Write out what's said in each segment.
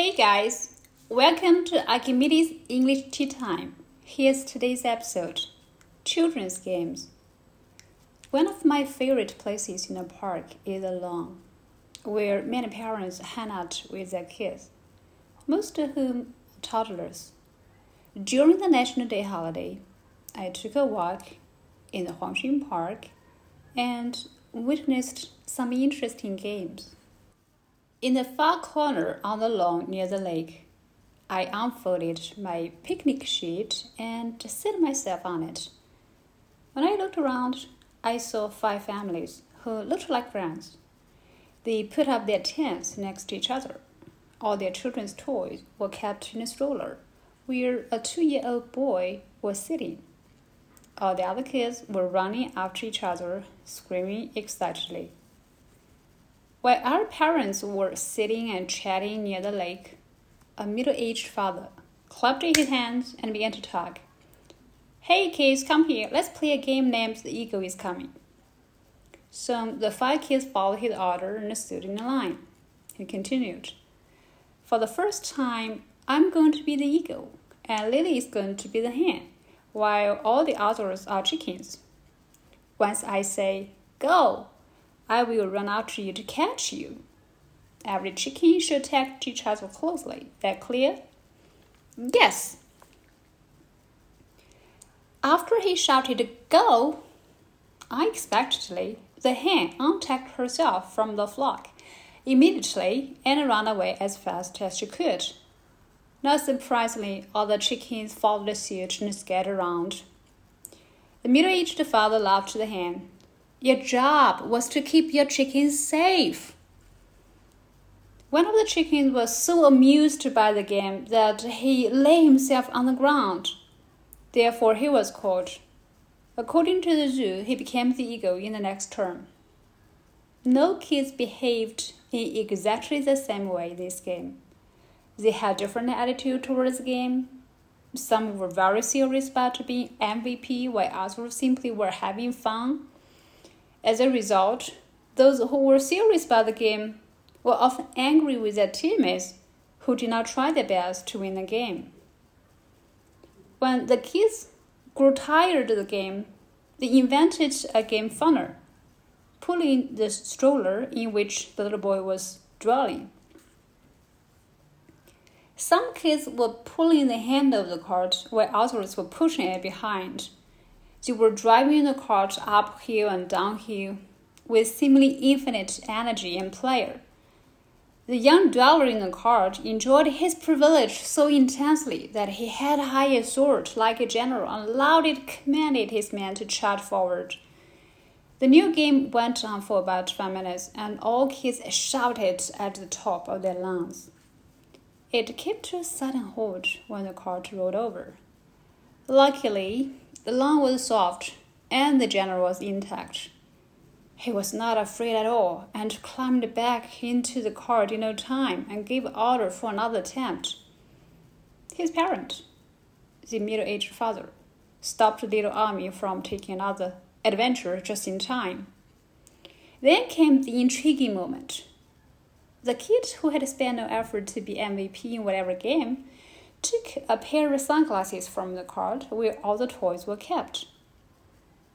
Hey guys, welcome to Archimedes English Tea Time. Here's today's episode Children's Games. One of my favorite places in a park is the lawn, where many parents hang out with their kids, most of whom are toddlers. During the National Day holiday, I took a walk in the Huangxin Park and witnessed some interesting games. In the far corner on the lawn near the lake, I unfolded my picnic sheet and set myself on it. When I looked around, I saw five families who looked like friends. They put up their tents next to each other. All their children's toys were kept in a stroller, where a two year old boy was sitting. All the other kids were running after each other, screaming excitedly. While our parents were sitting and chatting near the lake, a middle aged father clapped his hands and began to talk. Hey kids, come here. Let's play a game named The Eagle is Coming. So the five kids followed his order and stood in a line. He continued, For the first time, I'm going to be the eagle, and Lily is going to be the hen while all the others are chickens. Once I say, Go, I will run after you to catch you. Every chicken should attack each other closely. That clear? Yes. After he shouted, Go, unexpectedly, the hen untacked herself from the flock immediately and ran away as fast as she could. Not surprisingly, all the chickens followed suit and scattered around. The middle aged father laughed to the hen. Your job was to keep your chickens safe. One of the chickens was so amused by the game that he lay himself on the ground. Therefore, he was caught. According to the zoo, he became the eagle in the next term. No kids behaved in exactly the same way this game. They had different attitude towards the game. Some were very serious about being MVP, while others simply were having fun. As a result, those who were serious about the game were often angry with their teammates who did not try their best to win the game. When the kids grew tired of the game, they invented a game funner, pulling the stroller in which the little boy was dwelling. Some kids were pulling the handle of the cart while others were pushing it behind. They were driving the cart uphill and downhill with seemingly infinite energy and pleasure. The young dweller in the cart enjoyed his privilege so intensely that he had high sword like a general and loudly commanded his men to charge forward. The new game went on for about five minutes, and all kids shouted at the top of their lungs. It came to a sudden halt when the cart rolled over. Luckily, the lawn was soft and the general was intact. He was not afraid at all and climbed back into the cart in no time and gave order for another attempt. His parent, the middle aged father, stopped the little army from taking another adventure just in time. Then came the intriguing moment. The kid who had spent no effort to be MVP in whatever game took a pair of sunglasses from the cart where all the toys were kept.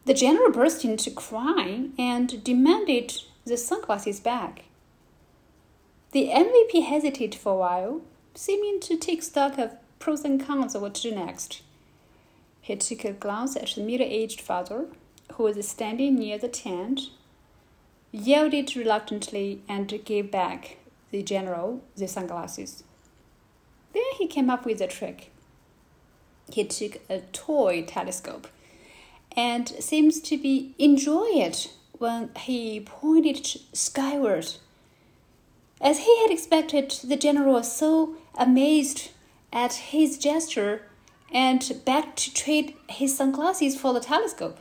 The general burst into crying and demanded the sunglasses back. The MVP hesitated for a while, seeming to take stock of pros and cons of what to do next. He took a glance at the middle aged father, who was standing near the tent yielded reluctantly and gave back the general the sunglasses. Then he came up with a trick. He took a toy telescope and seems to be enjoy it when he pointed skyward. As he had expected, the general was so amazed at his gesture and begged to trade his sunglasses for the telescope.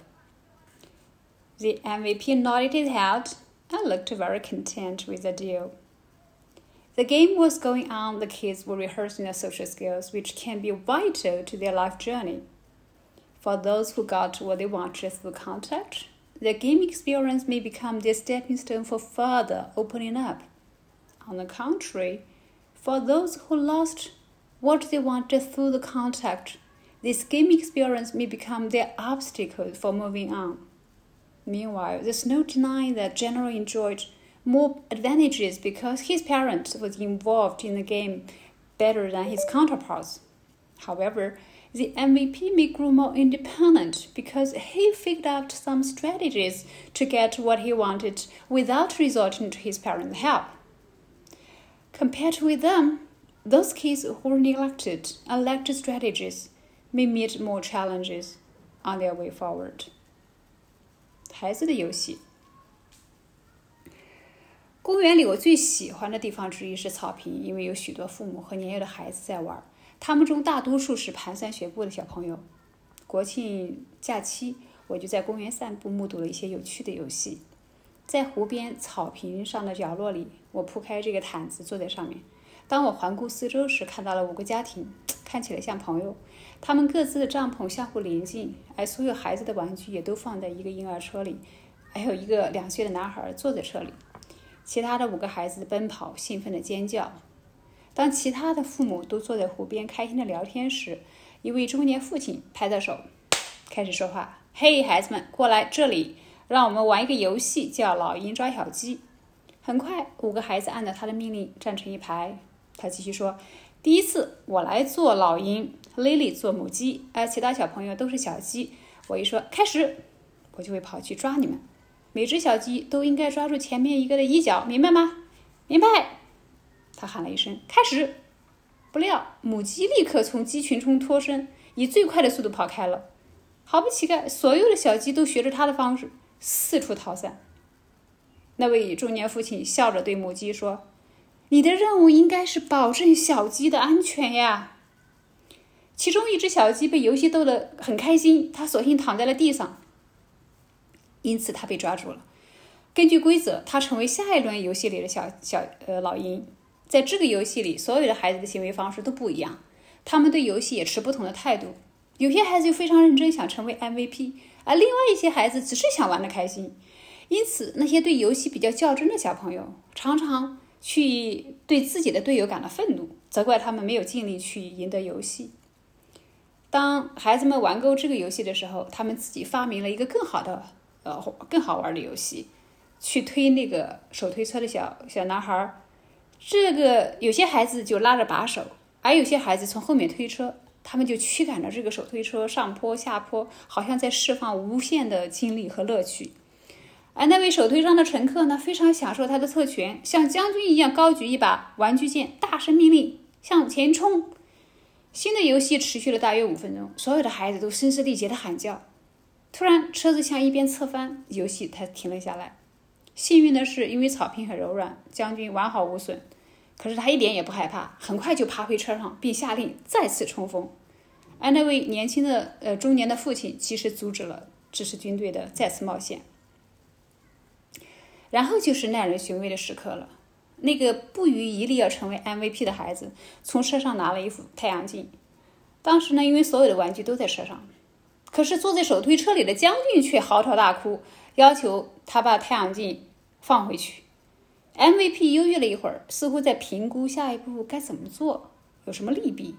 The MVP nodded his head and looked very content with the deal. The game was going on, the kids were rehearsing their social skills, which can be vital to their life journey. For those who got what they wanted through contact, their game experience may become their stepping stone for further opening up. On the contrary, For those who lost what they wanted through the contact, this game experience may become their obstacle for moving on. Meanwhile, there's no denying that General enjoyed more advantages because his parent was involved in the game better than his counterparts. However, the MVP may grow more independent because he figured out some strategies to get what he wanted without resorting to his parents' help. Compared with them, those kids who were neglected and lacked strategies may meet more challenges on their way forward. 孩子的游戏。 公园里我最喜欢的地方之一是草坪，因为有许多父母和年幼的孩子在玩。他们中大多数是蹒跚学步的小朋友。国庆假期，我就在公园散步，目睹了一些有趣的游戏。在湖边草坪上的角落里，我铺开这个毯子，坐在上面。当我环顾四周时，看到了五个家庭，看起来像朋友。他们各自的帐篷相互临近，而所有孩子的玩具也都放在一个婴儿车里，还有一个两岁的男孩坐在车里。其他的五个孩子奔跑，兴奋地尖叫。当其他的父母都坐在湖边开心地聊天时，一位中年父亲拍着手，开始说话：“嘿，孩子们，过来这里，让我们玩一个游戏，叫老鹰抓小鸡。”很快，五个孩子按照他的命令站成一排。他继续说：“第一次，我来做老鹰。” Lily 做母鸡，而其他小朋友都是小鸡。我一说开始，我就会跑去抓你们。每只小鸡都应该抓住前面一个的衣角，明白吗？明白。他喊了一声开始。不料母鸡立刻从鸡群中脱身，以最快的速度跑开了。毫不奇怪，所有的小鸡都学着他的方式四处逃散。那位中年父亲笑着对母鸡说：“你的任务应该是保证小鸡的安全呀。”其中一只小鸡被游戏逗得很开心，它索性躺在了地上，因此他被抓住了。根据规则，他成为下一轮游戏里的小小呃老鹰。在这个游戏里，所有的孩子的行为方式都不一样，他们对游戏也持不同的态度。有些孩子就非常认真，想成为 MVP，而另外一些孩子只是想玩的开心。因此，那些对游戏比较较真的小朋友，常常去对自己的队友感到愤怒，责怪他们没有尽力去赢得游戏。当孩子们玩够这个游戏的时候，他们自己发明了一个更好的、呃更好玩的游戏，去推那个手推车的小小男孩儿。这个有些孩子就拉着把手，而有些孩子从后面推车，他们就驱赶着这个手推车上坡下坡，好像在释放无限的精力和乐趣。而那位手推上的乘客呢，非常享受他的特权，像将军一样高举一把玩具剑，大声命令向前冲。新的游戏持续了大约五分钟，所有的孩子都声嘶力竭地喊叫。突然，车子向一边侧翻，游戏才停了下来。幸运的是，因为草坪很柔软，将军完好无损。可是他一点也不害怕，很快就爬回车上，并下令再次冲锋。而那位年轻的呃中年的父亲及时阻止了支持军队的再次冒险。然后就是耐人寻味的时刻了。那个不遗余力要成为 MVP 的孩子，从车上拿了一副太阳镜。当时呢，因为所有的玩具都在车上，可是坐在手推车里的将军却嚎啕大哭，要求他把太阳镜放回去。MVP 犹豫了一会儿，似乎在评估下一步该怎么做，有什么利弊。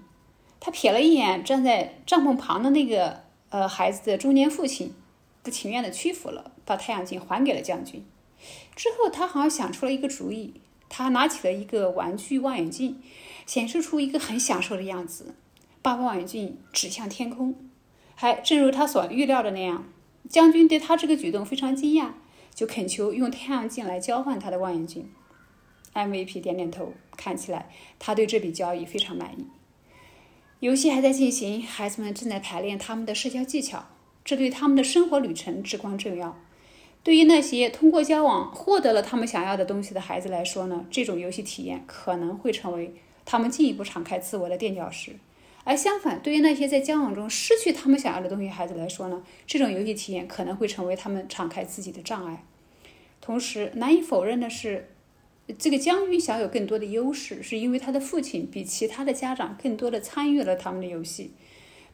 他瞥了一眼站在帐篷旁的那个呃孩子的中年父亲，不情愿的屈服了，把太阳镜还给了将军。之后，他好像想出了一个主意。他拿起了一个玩具望远镜，显示出一个很享受的样子，把望远镜指向天空。还正如他所预料的那样，将军对他这个举动非常惊讶，就恳求用太阳镜来交换他的望远镜。MVP 点点头，看起来他对这笔交易非常满意。游戏还在进行，孩子们正在排练他们的社交技巧，这对他们的生活旅程至关重要。对于那些通过交往获得了他们想要的东西的孩子来说呢，这种游戏体验可能会成为他们进一步敞开自我的垫脚石；而相反，对于那些在交往中失去他们想要的东西孩子来说呢，这种游戏体验可能会成为他们敞开自己的障碍。同时，难以否认的是，这个将军享有更多的优势，是因为他的父亲比其他的家长更多的参与了他们的游戏。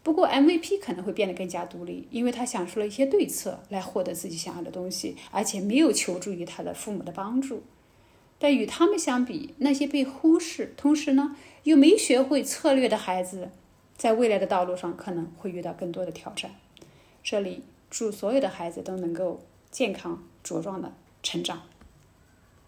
不过，MVP 可能会变得更加独立，因为他想出了一些对策来获得自己想要的东西，而且没有求助于他的父母的帮助。但与他们相比，那些被忽视，同时呢又没学会策略的孩子，在未来的道路上可能会遇到更多的挑战。这里祝所有的孩子都能够健康茁壮的成长。